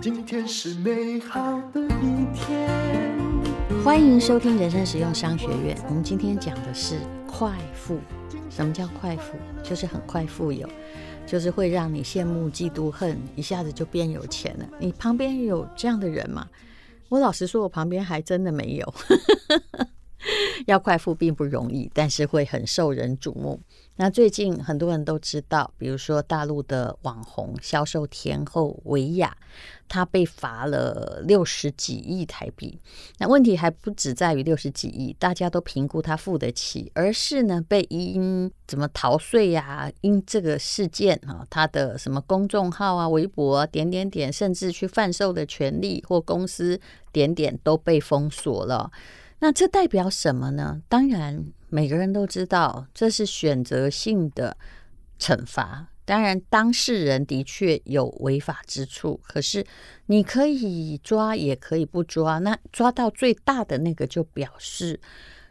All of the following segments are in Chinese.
今天是美好的一天。欢迎收听人生实用商学院。我们今天讲的是快富。什么叫快富？就是很快富有，就是会让你羡慕、嫉妒、恨，一下子就变有钱了。你旁边有这样的人吗？我老实说，我旁边还真的没有。要快富并不容易，但是会很受人瞩目。那最近很多人都知道，比如说大陆的网红销售天后薇娅，她被罚了六十几亿台币。那问题还不止在于六十几亿，大家都评估她付得起，而是呢被因怎么逃税呀、因这个事件啊，她的什么公众号啊、微博啊、点点点，甚至去贩售的权利或公司点点都被封锁了。那这代表什么呢？当然，每个人都知道这是选择性的惩罚。当然，当事人的确有违法之处，可是你可以抓，也可以不抓。那抓到最大的那个，就表示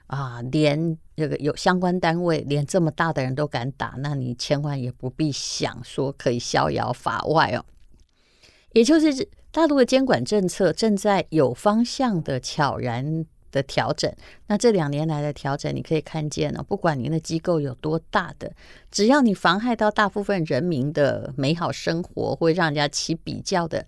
啊，连这个有相关单位连这么大的人都敢打，那你千万也不必想说可以逍遥法外哦。也就是大陆的监管政策正在有方向的悄然的调整，那这两年来的调整，你可以看见呢，不管您的机构有多大的，只要你妨害到大部分人民的美好生活，会让人家起比较的，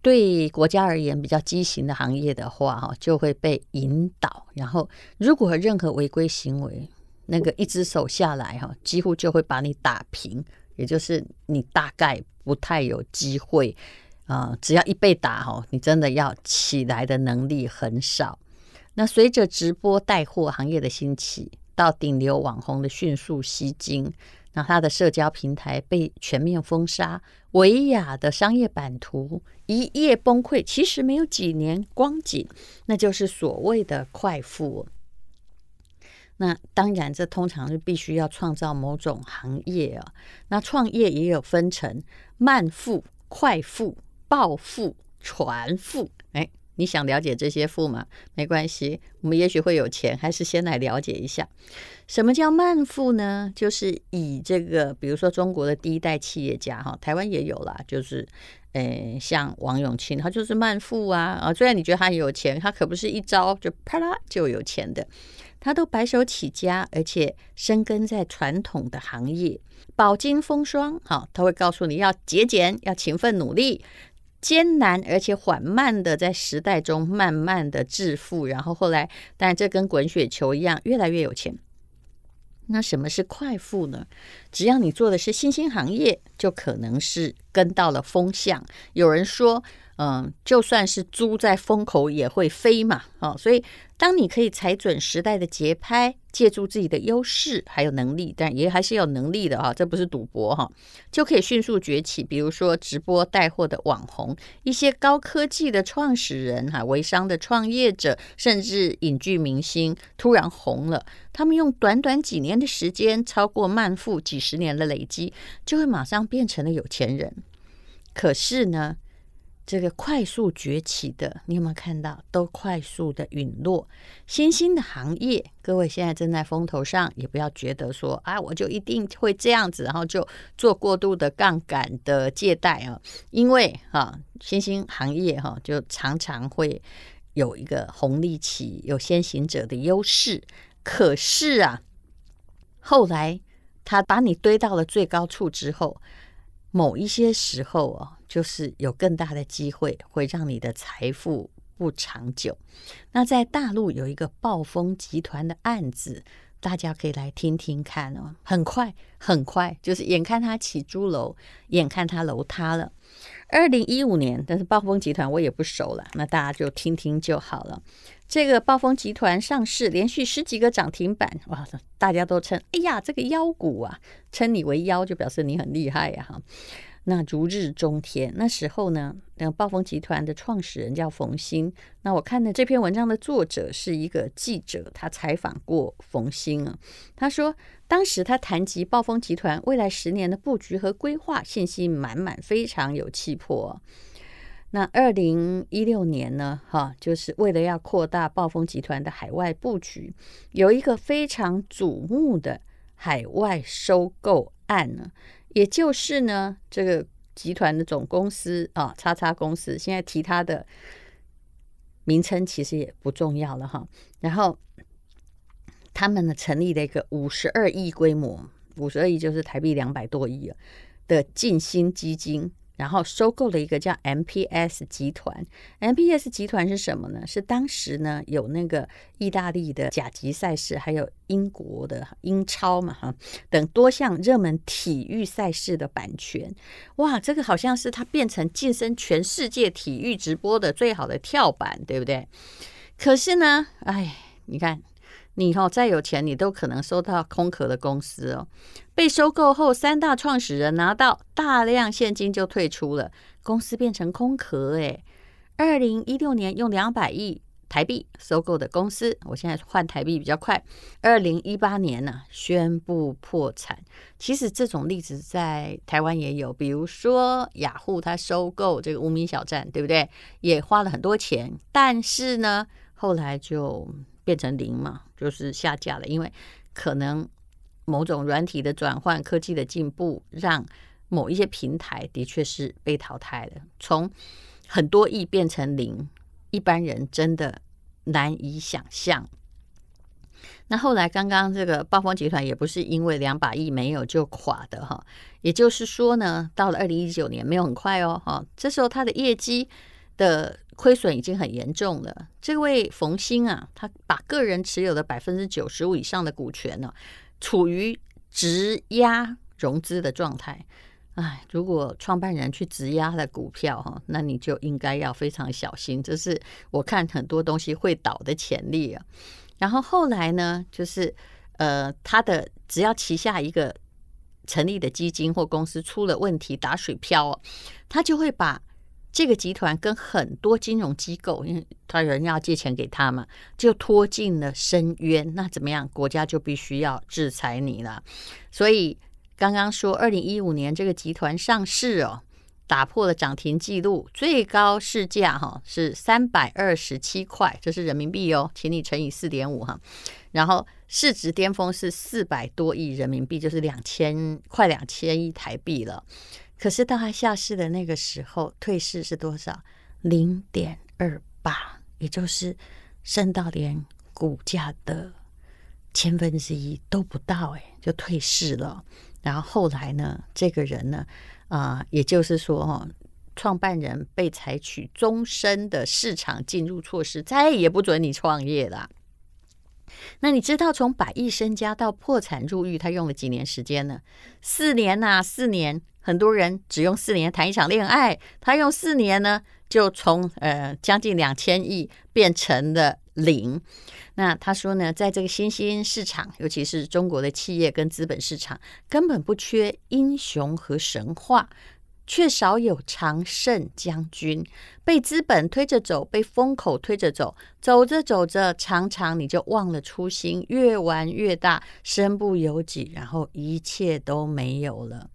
对国家而言比较畸形的行业的话，哈，就会被引导。然后，如果任何违规行为，那个一只手下来，哈，几乎就会把你打平，也就是你大概不太有机会啊。只要一被打，哈，你真的要起来的能力很少。那随着直播带货行业的兴起，到顶流网红的迅速吸金，那他的社交平台被全面封杀，薇娅的商业版图一夜崩溃。其实没有几年光景，那就是所谓的快富。那当然，这通常是必须要创造某种行业啊。那创业也有分成慢富、快富、暴富、传富。你想了解这些富吗？没关系，我们也许会有钱，还是先来了解一下，什么叫慢富呢？就是以这个，比如说中国的第一代企业家哈，台湾也有啦，就是，诶，像王永庆，他就是慢富啊啊！虽然你觉得他很有钱，他可不是一招就啪啦就有钱的，他都白手起家，而且深耕在传统的行业，饱经风霜，哈，他会告诉你要节俭，要勤奋努力。艰难而且缓慢的在时代中慢慢的致富，然后后来，但这跟滚雪球一样，越来越有钱。那什么是快富呢？只要你做的是新兴行业，就可能是跟到了风向。有人说。嗯，就算是猪在风口也会飞嘛，哦，所以当你可以踩准时代的节拍，借助自己的优势还有能力，但也还是有能力的哈，这不是赌博哈，就可以迅速崛起。比如说直播带货的网红，一些高科技的创始人哈，微商的创业者，甚至影剧明星突然红了，他们用短短几年的时间，超过慢富几十年的累积，就会马上变成了有钱人。可是呢，这个快速崛起的，你有没有看到？都快速的陨落。新兴的行业，各位现在正在风头上，也不要觉得说啊，我就一定会这样子，然后就做过度的杠杆的借贷啊。因为哈、啊，新兴行业哈、就常常会有一个红利期，有先行者的优势。可是啊，后来他把你堆到了最高处之后，某一些时候啊。就是有更大的机会会让你的财富不长久。那在大陆有一个暴风集团的案子，大家可以来听听看哦。很快，很快，就是眼看他起朱楼，眼看他楼塌了。二零一五年，但是暴风集团我也不熟了，那大家就听听就好了。这个暴风集团上市，连续十几个涨停板，哇，大家都称，哎呀，这个妖股啊，称你为妖就表示你很厉害呀，哈。那如日中天。那时候呢，那暴风集团的创始人叫冯鑫。那我看的这篇文章的作者是一个记者，他采访过冯鑫啊。他说，当时他谈及暴风集团未来十年的布局和规划，信心满满，非常有气魄。那二零一六年呢，哈，就是为了要扩大暴风集团的海外布局，有一个非常瞩目的海外收购案呢，也就是呢，这个集团的总公司啊，叉叉公司，现在提它的名称其实也不重要了哈。然后他们呢，成立了一个五十二亿规模，五十二亿就是台币两百多亿啊的静心基金。然后收购了一个叫 MPS 集团，MPS 集团是什么呢？是当时呢有那个意大利的甲级赛事，还有英国的英超嘛哈等多项热门体育赛事的版权。哇，这个好像是它变成晋升全世界体育直播的最好的跳板，对不对？可是呢，哎，你看。你以后再有钱，你都可能收到空壳的公司哦。被收购后，三大创始人拿到大量现金就退出了，公司变成空壳。诶，二零一六年用两百亿台币收购的公司，我现在换台币比较快。二零一八年呢，宣布破产。其实这种例子在台湾也有，比如说雅虎，它收购这个无名小站，对不对？也花了很多钱，但是呢，后来就。变成零嘛，就是下架了。因为可能某种软体的转换、科技的进步，让某一些平台的确是被淘汰了。从很多亿变成零，一般人真的难以想象。那后来刚刚这个暴风集团也不是因为两百亿没有就垮的哈，也就是说呢，到了二零一九年没有很快哦哈，这时候它的业绩的。亏损已经很严重了。这位冯鑫啊，他把个人持有的百分之九十五以上的股权呢，处于质押融资的状态。哎，如果创办人去质押他的股票哈，那你就应该要非常小心。这是我看很多东西会倒的潜力啊。然后后来呢，就是呃，他的只要旗下一个成立的基金或公司出了问题打水漂，他就会把。这个集团跟很多金融机构，因为他人要借钱给他嘛，就拖进了深渊。那怎么样？国家就必须要制裁你了。所以刚刚说，二零一五年这个集团上市哦，打破了涨停记录，最高市价哈是三百二十七块，这是人民币哦，请你乘以四点五哈。然后市值巅峰是四百多亿人民币，就是两千快两千亿台币了。可是到他下市的那个时候，退市是多少？零点二八，也就是升到连股价的千分之一都不到，哎，就退市了。然后后来呢，这个人呢，啊、也就是说，哦，创办人被采取终身的市场禁入措施，再也不准你创业了。那你知道从百亿身家到破产入狱，他用了几年时间呢？四年呐、啊，四年。很多人只用四年谈一场恋爱，他用四年呢，就从呃将近两千亿变成了零。那他说呢，在这个新兴市场，尤其是中国的企业跟资本市场，根本不缺英雄和神话，却少有常胜将军。被资本推着走，被风口推着走，走着走着，常常你就忘了初心，越玩越大，身不由己，然后一切都没有了。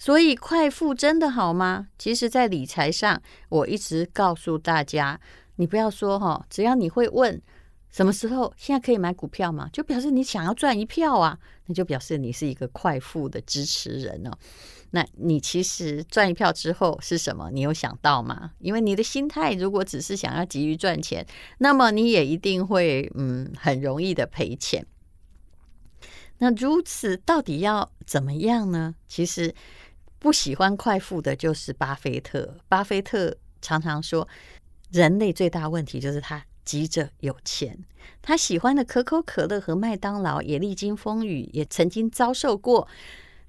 所以快富真的好吗？其实，在理财上，我一直告诉大家，你不要说哈，只要你会问什么时候现在可以买股票吗？就表示你想要赚一票啊，那就表示你是一个快富的支持人哦。那你其实赚一票之后是什么？你有想到吗？因为你的心态如果只是想要急于赚钱，那么你也一定会嗯很容易的赔钱。那如此到底要怎么样呢？其实。不喜欢快富的就是巴菲特。巴菲特常常说，人类最大问题就是他急着有钱。他喜欢的可口可乐和麦当劳也历经风雨，也曾经遭受过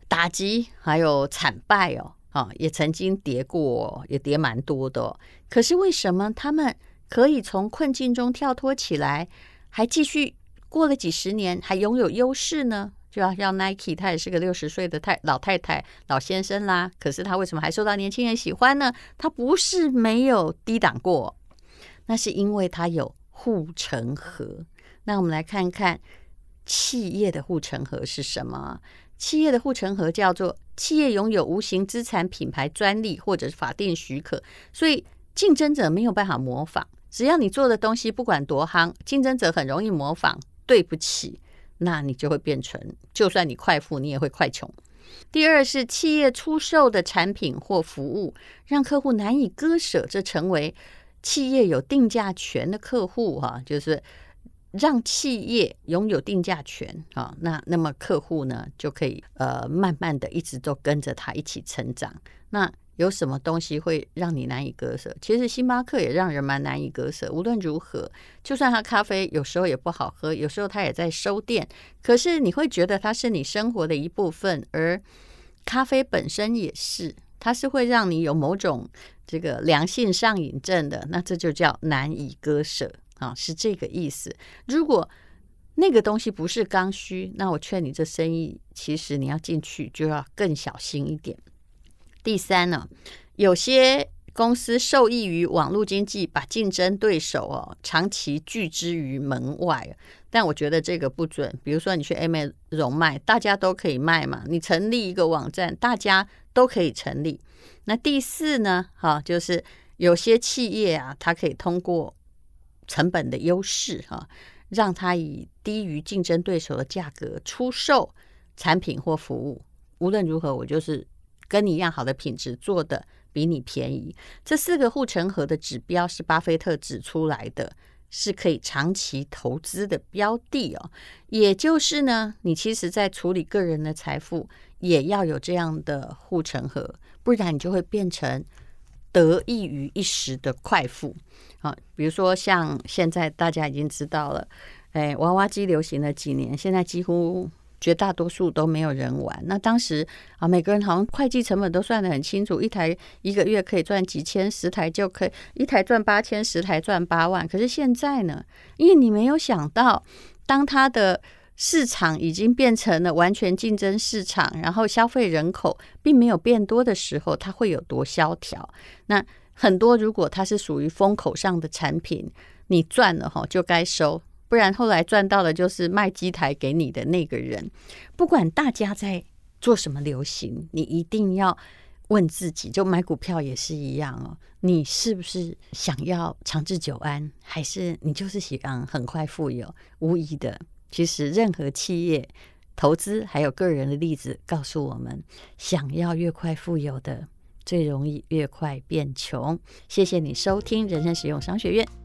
打击，还有惨败哦。啊，也曾经跌过，也跌蛮多的。可是为什么他们可以从困境中跳脱起来，还继续过了几十年，还拥有优势呢？就要像 Nike，他也是个六十岁的太老太太、老先生啦。可是他为什么还受到年轻人喜欢呢？他不是没有低档过，那是因为他有护城河。那我们来看看企业的护城河是什么？企业的护城河叫做企业拥有无形资产、品牌专利或者是法定许可，所以竞争者没有办法模仿。只要你做的东西不管多夯，竞争者很容易模仿。对不起。那你就会变成，就算你快富，你也会快穷。第二是企业出售的产品或服务，让客户难以割舍，这成为企业有定价权的客户哈、就是让企业拥有定价权啊。那那么客户呢，就可以呃慢慢的一直都跟着他一起成长。那有什么东西会让你难以割舍？其实星巴克也让人蛮难以割舍。无论如何，就算它咖啡有时候也不好喝，有时候它也在收店，可是你会觉得它是你生活的一部分。而咖啡本身也是，它是会让你有某种这个良性上瘾症的。那这就叫难以割舍啊，是这个意思。如果那个东西不是刚需，那我劝你这生意其实你要进去就要更小心一点。第三呢，有些公司受益于网络经济，把竞争对手哦长期拒之于门外。但我觉得这个不准。比如说，你去 Amazon 卖，大家都可以卖嘛。你成立一个网站，大家都可以成立。那第四呢，哈，就是有些企业啊，它可以通过成本的优势哈，让它以低于竞争对手的价格出售产品或服务。无论如何，我就是。跟你一样好的品质，做的比你便宜，这四个护城河的指标是巴菲特指出来的，是可以长期投资的标的哦。也就是呢，你其实在处理个人的财富，也要有这样的护城河，不然你就会变成得益于一时的快富啊。比如说像现在大家已经知道了，哎，娃娃机流行了几年，现在几乎。绝大多数都没有人玩。那当时啊，每个人好像会计成本都算得很清楚，一台一个月可以赚几千，十台就可以一台赚八千，十台赚八万。可是现在呢，因为你没有想到，当它的市场已经变成了完全竞争市场，然后消费人口并没有变多的时候，它会有多萧条？那很多如果它是属于风口上的产品，你赚了哈就该收。不然后来赚到的就是卖机台给你的那个人。不管大家在做什么流行，你一定要问自己，就买股票也是一样哦。你是不是想要长治久安，还是你就是喜欢很快富有？无疑的，其实任何企业投资还有个人的例子告诉我们，想要越快富有的，最容易越快变穷。谢谢你收听人生实用商学院。